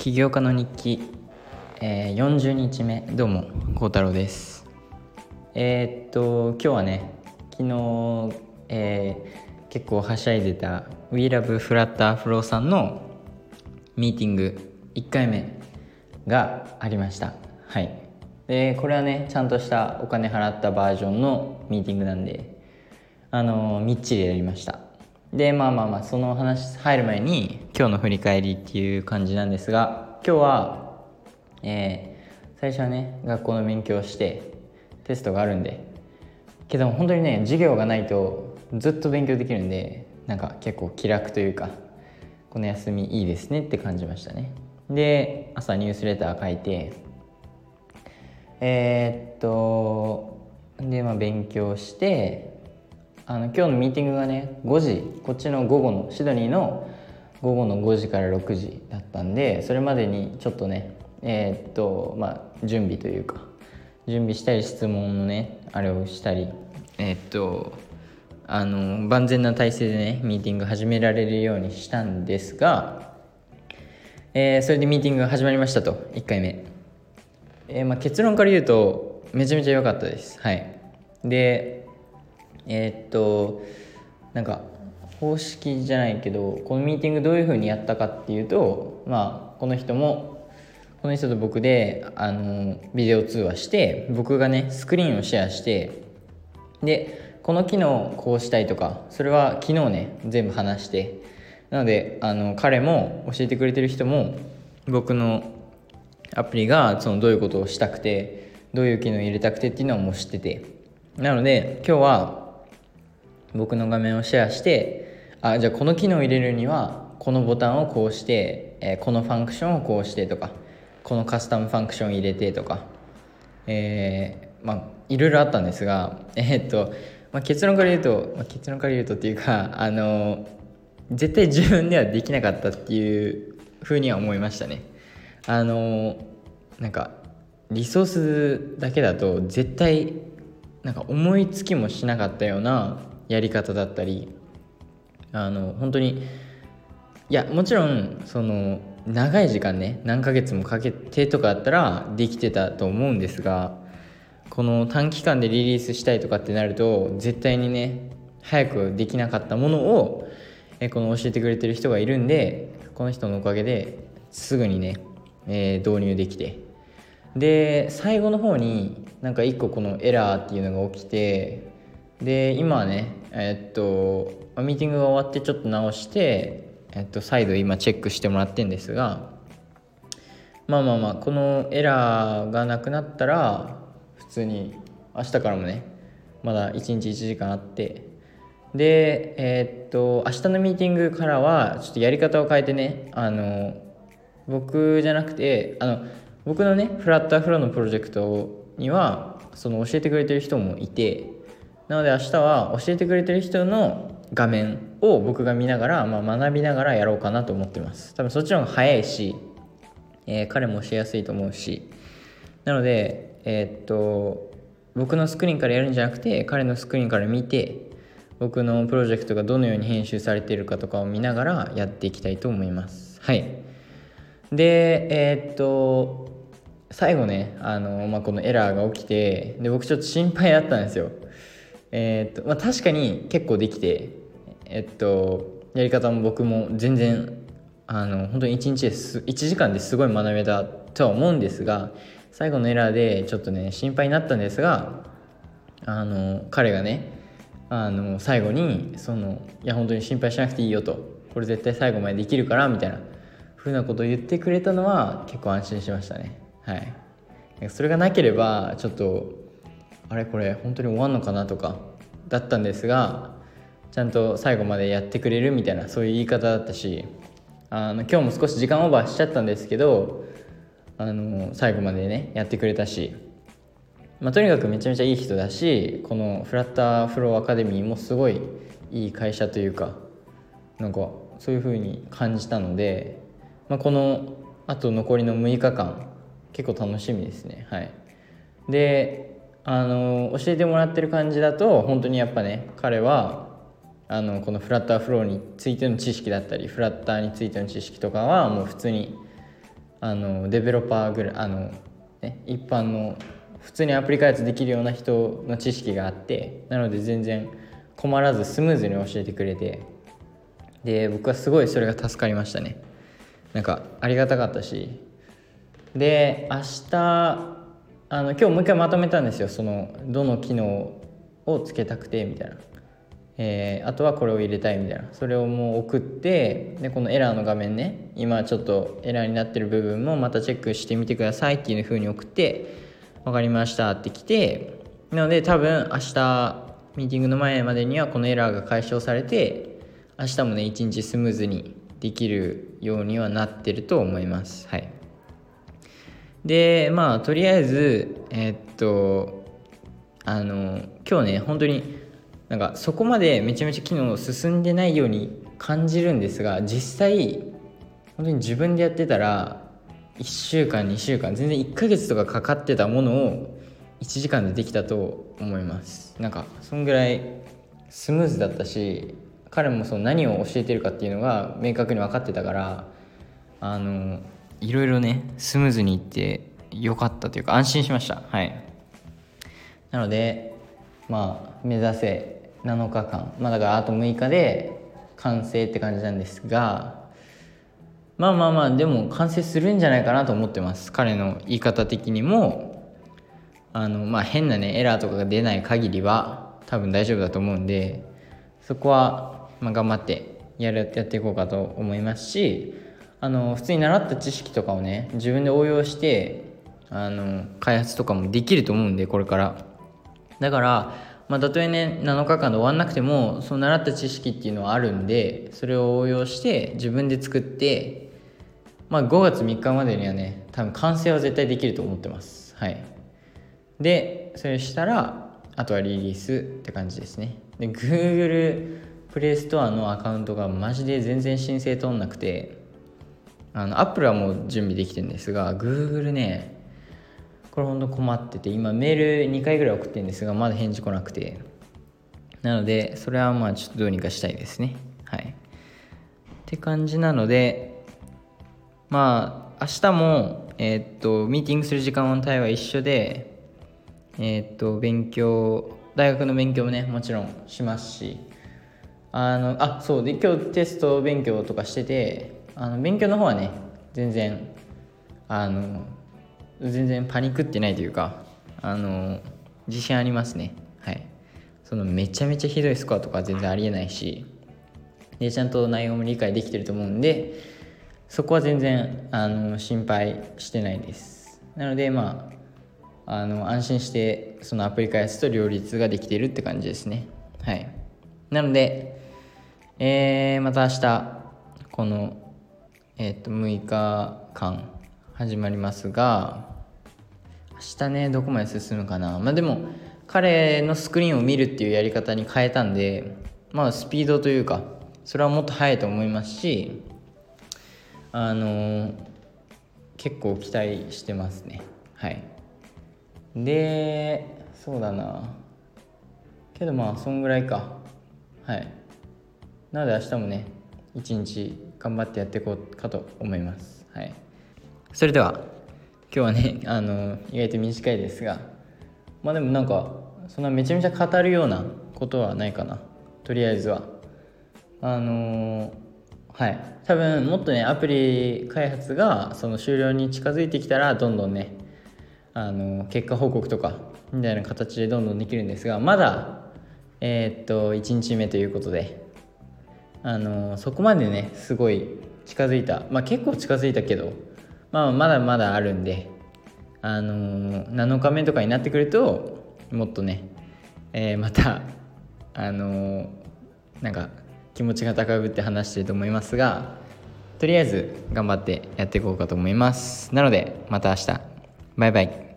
起業家の日記、えー、40日目。どうも孝太郎です。えー、っと今日はね昨日、えー、結構はしゃいでた WeLoveFlutterFlow さんのミーティング1回目がありました。はい。でこれはねちゃんとしたお金払ったバージョンのミーティングなんであのみっちりやりました。でまあまあまあその話入る前に今日の振り返りっていう感じなんですが今日はえー、最初はね学校の勉強をしてテストがあるんでけど本当にね授業がないとずっと勉強できるんでなんか結構気楽というかこの休みいいですねって感じましたね。で朝ニュースレター書いてえー、っとでまあ勉強してあの今日のミーティングがね5時こっちの午後のシドニーの午後の5時から6時だったんでそれまでにちょっとねえー、っとまあ準備というか準備したり質問のねあれをしたりえー、っとあの万全な体制でねミーティング始められるようにしたんですが、えー、それでミーティングが始まりましたと1回目、えまあ、結論から言うとめちゃめちゃ良かったです。はい。でえー、っとなんか方式じゃないけどこのミーティングどういうふうにやったかっていうとまあこの人もこの人と僕であのビデオ通話して僕がねスクリーンをシェアしてでこの機能こうしたいとかそれは昨日ね全部話してなのであの彼も教えてくれてる人も僕のアプリがそのどういうことをしたくてどういう機能を入れたくてっていうのはもう知ってて。なので今日は僕の画面をシェアしてあじゃあこの機能を入れるにはこのボタンをこうして、えー、このファンクションをこうしてとかこのカスタムファンクション入れてとか、えー、まあいろいろあったんですが、えー、っと、まあ、結論から言うと、まあ、結論から言うとっていうかあの絶対自分ではできなかったっていうふうには思いましたね。あのなんかリソースだけだと絶対なんか思いつきもしなかったようなやり方だったりあの本当にいやもちろんその長い時間ね何ヶ月もかけてとかだったらできてたと思うんですがこの短期間でリリースしたいとかってなると絶対にね早くできなかったものをえこの教えてくれてる人がいるんでこの人のおかげですぐにね、えー、導入できてで最後の方になんか一個このエラーっていうのが起きてで今はねえっとミーティングが終わってちょっと直してえっと再度今チェックしてもらってんですがまあまあまあこのエラーがなくなったら普通に明日からもねまだ1日1時間あってでえー、っと明日のミーティングからはちょっとやり方を変えてねあの僕じゃなくてあの僕のねフラットアフローのプロジェクトにはその教えてくれてる人もいてなので明日は教えてくれてる人の画面を僕が見ながら、まあ、学びながらやろうかなと思ってます。多分そっちの方が早いし、えー、彼もしやすいと思うし。なのでえー、っと僕のスクリーンからやるんじゃなくて彼のスクリーンから見て僕のプロジェクトがどのように編集されているかとかを見ながらやっていきたいと思います。はい。でえー、っと最後ねあの、まあ、このエラーが起きてで僕ちょっと心配だったんですよ。えー、っとまあ、確かに結構できてえっとやり方も僕も全然あの本当に1日です1時間ですごい学べたとは思うんですが最後のエラーでちょっとね心配になったんですがあの彼がねあの最後にそのいや本当に心配しなくていいよと。これ絶対最後までできるからみたいなふうなことを言ってくれたのは結構安心しましたね。はい。それがなければちょっとあれこれ本当に終わんのかなとかだったんですがちゃんと最後までやってくれるみたいなそういう言い方だったしあの今日も少し時間オーバーしちゃったんですけどあの最後までねやってくれたし、まあ、とにかくめちゃめちゃいい人だしこのフラッターフローアカデミーもすごいいい会社というかなんかそういう風に感じたので、まあ、このあと残りの6日間結構楽しみですね。はい。であの教えてもらってる感じだと本当にやっぱね彼はあのこのフラッターフローについての知識だったりフラッターについての知識とかはもう普通にあのデベロッパーぐらいあの、ね、一般の普通にアプリ開発できるような人の知識があってなので全然困らずスムーズに教えてくれてで僕はすごいそれが助かりましたね。なんかありがたかったし。で明日あの今日もう一回まとめたんですよ。そのどの機能をつけたくてみたいな、えー、あとはこれを入れたいみたいな。それをもう送ってでこのエラーの画面ね今ちょっとエラーになってる部分もまたチェックしてみてくださいっていう風に送って分かりましたって来てなので多分明日ミーティングの前までにはこのエラーが解消されて明日もね一日スムーズにできるようにはなってると思います。はい。でまあとりあえずえー、っとあの今日ね本当になんかそこまでめちゃめちゃ機能進んでないように感じるんですが実際本当に自分でやってたら1週間2週間全然1ヶ月とかかかってたものを1時間でできたと思います。なんかそんぐらいスムーズだったし彼もその何を教えてるかっていうのが明確に分かってたからあのいろいろねスムーズにいってよかったというか安心しました。はい。なのでまあ目指せ7日間まあだからあと6日で完成って感じなんですがまあまあまあでも完成するんじゃないかなと思ってます。彼の言い方的にも。あのまあ変なねエラーとかが出ない限りは多分大丈夫だと思うんでそこはまあ頑張ってやるやっていこうかと思いますしあの普通に習った知識とかをね自分で応用してあの開発とかもできると思うんでこれから。だからまあたとえね7日間で終わんなくてもその習った知識っていうのはあるんでそれを応用して自分で作ってまあ5月3日までにはね多分完成は絶対できると思ってます。はい。でそれしたらあとはリリースって感じですね。で Google プレイストアのアカウントがマジで全然申請通んなくてあの Apple はもう準備できてるんですが Google ねこれほんと困ってて今メール2回ぐらい送ってるんですがまだ返事来なくて。なのでそれはまあちょっとどうにかしたいですね。はい。って感じなのでまあ明日もえー、っとミーティングする時間帯は一緒でえー、っと勉強大学の勉強もねもちろんしますしあのあそうで今日テスト勉強とかしててあの勉強の方はね全然あの全然パニックってないというかあの自信ありますね。はい。そのめちゃめちゃひどいスコアとか全然ありえないしでちゃんと内容も理解できてると思うんでそこは全然あの心配してないです。なのでまああの安心してそのアプリ開発と両立ができてるって感じですね。はい。なのでえー、また明日このえっ、ー、と6日間始まりますが明日ねどこまで進むかな。まあでも彼のスクリーンを見るっていうやり方に変えたんでまあスピードというかそれはもっと速いと思いますしあのー、結構期待してますね。はい。でそうだな。けどまあそんぐらいか。はい。なので明日もね一日頑張ってやっていこうかと思います。はい。それでは今日はねあの意外と短いですがまあでもなんかそんなめちゃめちゃ語るようなことはないかな。とりあえずは。あのはい。多分もっとねアプリ開発がその終了に近づいてきたらどんどんねあの結果報告とかみたいな形でどんどんできるんですがまだえー、っと1日目ということであのそこまでねすごい近づいた。まあ結構近づいたけどまあ、まだまだあるんで、あの、7日目とかになってくるともっとね、えー、また、あの、なんか気持ちが高ぶって話してると思いますがとりあえず頑張ってやっていこうかと思います。なのでまた明日。バイバイ。